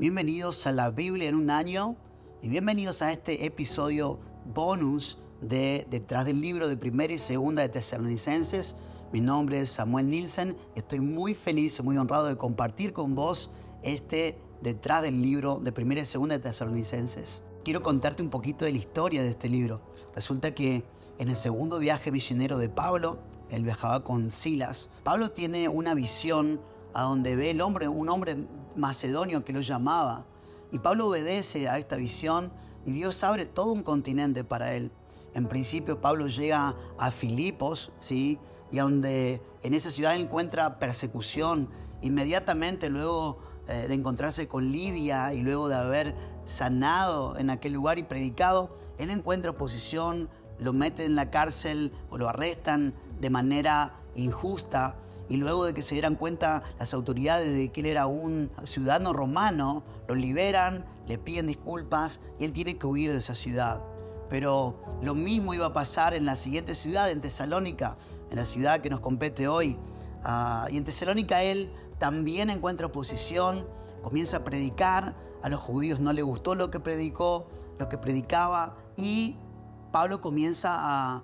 Bienvenidos a la Biblia en un año y bienvenidos a este episodio bonus de Detrás del libro de primera y segunda de Tesalonicenses. Mi nombre es Samuel Nielsen estoy muy feliz y muy honrado de compartir con vos este Detrás del libro de primera y segunda de Tesalonicenses. Quiero contarte un poquito de la historia de este libro. Resulta que en el segundo viaje misionero de Pablo, él viajaba con Silas, Pablo tiene una visión a donde ve el hombre, un hombre macedonio que lo llamaba. Y Pablo obedece a esta visión y Dios abre todo un continente para él. En principio Pablo llega a Filipos, ¿sí? Y donde en esa ciudad encuentra persecución. Inmediatamente luego eh, de encontrarse con Lidia y luego de haber sanado en aquel lugar y predicado, él encuentra oposición, lo meten en la cárcel o lo arrestan de manera injusta y luego de que se dieran cuenta las autoridades de que él era un ciudadano romano, lo liberan, le piden disculpas y él tiene que huir de esa ciudad. Pero lo mismo iba a pasar en la siguiente ciudad, en Tesalónica, en la ciudad que nos compete hoy. Ah, y en Tesalónica él también encuentra oposición, comienza a predicar, a los judíos no le gustó lo que predicó, lo que predicaba, y Pablo comienza a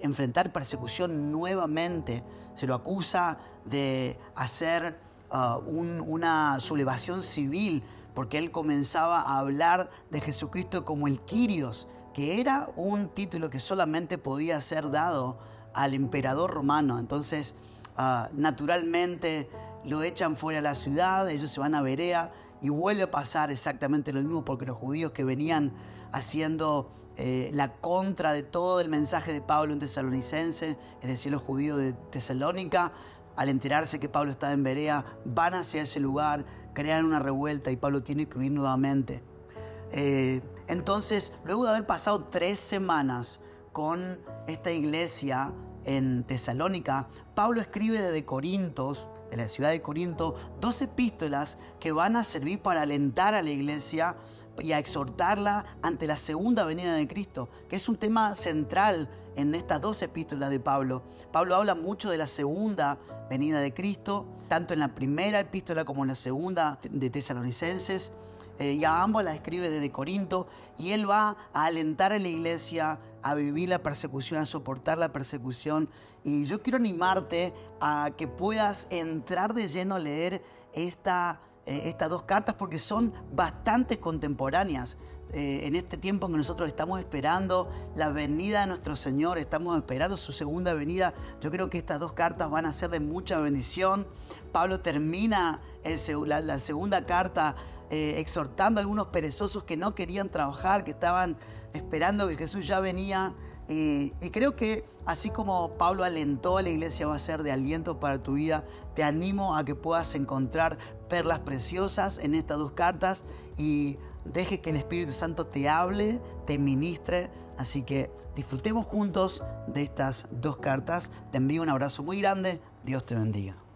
enfrentar persecución nuevamente. Se lo acusa de hacer uh, una sublevación civil porque él comenzaba a hablar de Jesucristo como el Quirios, que era un título que solamente podía ser dado al emperador romano. Entonces, uh, naturalmente lo echan fuera de la ciudad, ellos se van a Berea y vuelve a pasar exactamente lo mismo porque los judíos que venían haciendo eh, la contra de todo el mensaje de Pablo en Tesalonicense, es decir, los judíos de Tesalónica, al enterarse que Pablo estaba en Berea, van hacia ese lugar, crean una revuelta y Pablo tiene que huir nuevamente. Eh, entonces, luego de haber pasado tres semanas con esta iglesia en Tesalónica, Pablo escribe desde Corintos, de la ciudad de Corinto, dos epístolas que van a servir para alentar a la iglesia y a exhortarla ante la segunda venida de Cristo, que es un tema central en estas dos epístolas de Pablo. Pablo habla mucho de la segunda venida de Cristo, tanto en la primera epístola como en la segunda de Tesalonicenses. Eh, y a ambos la escribe desde Corinto y él va a alentar a la iglesia a vivir la persecución, a soportar la persecución. Y yo quiero animarte a que puedas entrar de lleno a leer esta eh, estas dos cartas porque son bastante contemporáneas. Eh, en este tiempo que nosotros estamos esperando la venida de nuestro Señor, estamos esperando su segunda venida, yo creo que estas dos cartas van a ser de mucha bendición. Pablo termina la, segunda carta eh, exhortando a algunos perezosos que no querían trabajar, que estaban esperando que Jesús ya venía. Y, creo que así como Pablo alentó a la iglesia va a ser de aliento para tu vida, te animo a que puedas encontrar perlas preciosas en estas dos cartas y deje que el Espíritu Santo te hable, te ministre. Así que disfrutemos juntos de estas dos cartas. Te envío un abrazo muy grande. Dios te bendiga.